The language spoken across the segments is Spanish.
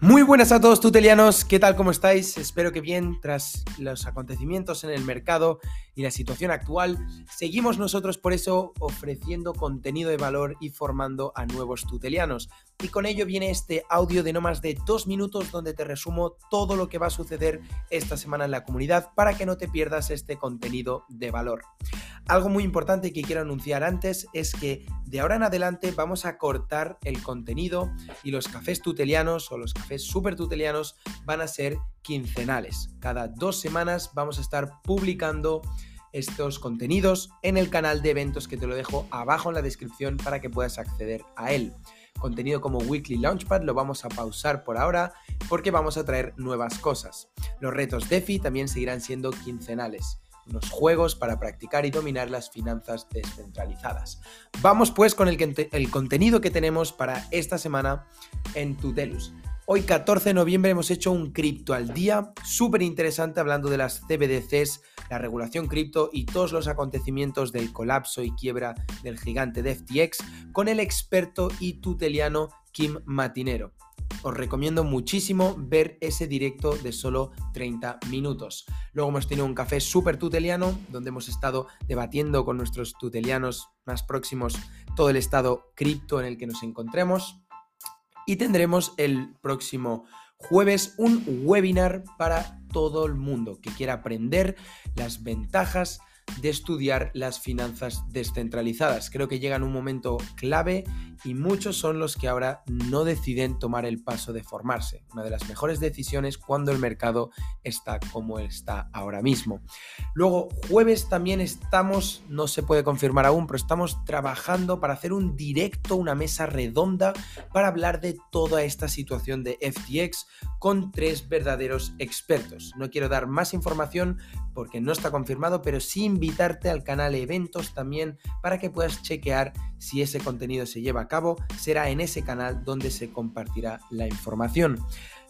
Muy buenas a todos tutelianos, ¿qué tal? ¿Cómo estáis? Espero que bien tras los acontecimientos en el mercado y la situación actual. Seguimos nosotros por eso ofreciendo contenido de valor y formando a nuevos tutelianos. Y con ello viene este audio de no más de dos minutos donde te resumo todo lo que va a suceder esta semana en la comunidad para que no te pierdas este contenido de valor. Algo muy importante que quiero anunciar antes es que de ahora en adelante vamos a cortar el contenido y los cafés tutelianos o los cafés super tutelianos van a ser quincenales. Cada dos semanas vamos a estar publicando estos contenidos en el canal de eventos que te lo dejo abajo en la descripción para que puedas acceder a él contenido como Weekly Launchpad lo vamos a pausar por ahora porque vamos a traer nuevas cosas. Los retos DeFi también seguirán siendo quincenales unos juegos para practicar y dominar las finanzas descentralizadas. Vamos pues con el, el, contenido que tenemos para esta semana en Tutelus. Hoy 14 de noviembre hemos hecho un cripto al día, súper interesante hablando de las CBDCs, la regulación cripto y todos los acontecimientos del colapso y quiebra del gigante de FTX con el experto y tuteliano Kim Matinero. Os recomiendo muchísimo ver ese directo de solo 30 minutos. Luego hemos tenido un café súper tuteliano donde hemos estado debatiendo con nuestros tutelianos más próximos todo el estado cripto en el que nos encontremos y tendremos el próximo jueves un webinar para todo el mundo que quiera aprender las ventajas de estudiar las finanzas descentralizadas. Creo que llega en un momento clave y muchos son los que ahora no deciden tomar el paso de formarse. Una de las mejores decisiones cuando el mercado está como está ahora mismo. Luego, jueves también estamos, no se puede confirmar aún, pero estamos trabajando para hacer un directo, una mesa redonda para hablar de toda esta situación de FTX con tres verdaderos expertos. No quiero dar más información porque no está confirmado, pero sí invitarte al canal Eventos también para que puedas chequear si ese contenido se lleva a cabo. Será en ese canal donde se compartirá la información.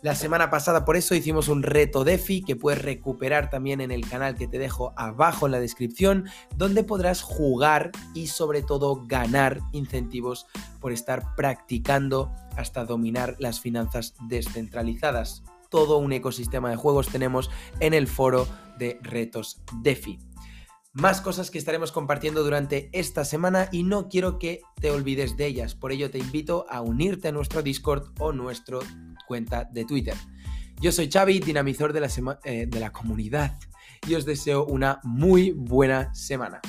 La semana pasada por eso hicimos un reto DeFi que puedes recuperar también en el canal que te dejo abajo en la descripción, donde podrás jugar y sobre todo ganar incentivos por estar practicando hasta dominar las finanzas descentralizadas todo un ecosistema de juegos tenemos en el foro de retos DeFi. Más cosas que estaremos compartiendo durante esta semana y no quiero que te olvides de ellas. Por ello te invito a unirte a nuestro Discord o nuestra cuenta de Twitter. Yo soy Xavi, dinamizador de la, eh, de la comunidad y os deseo una muy buena semana.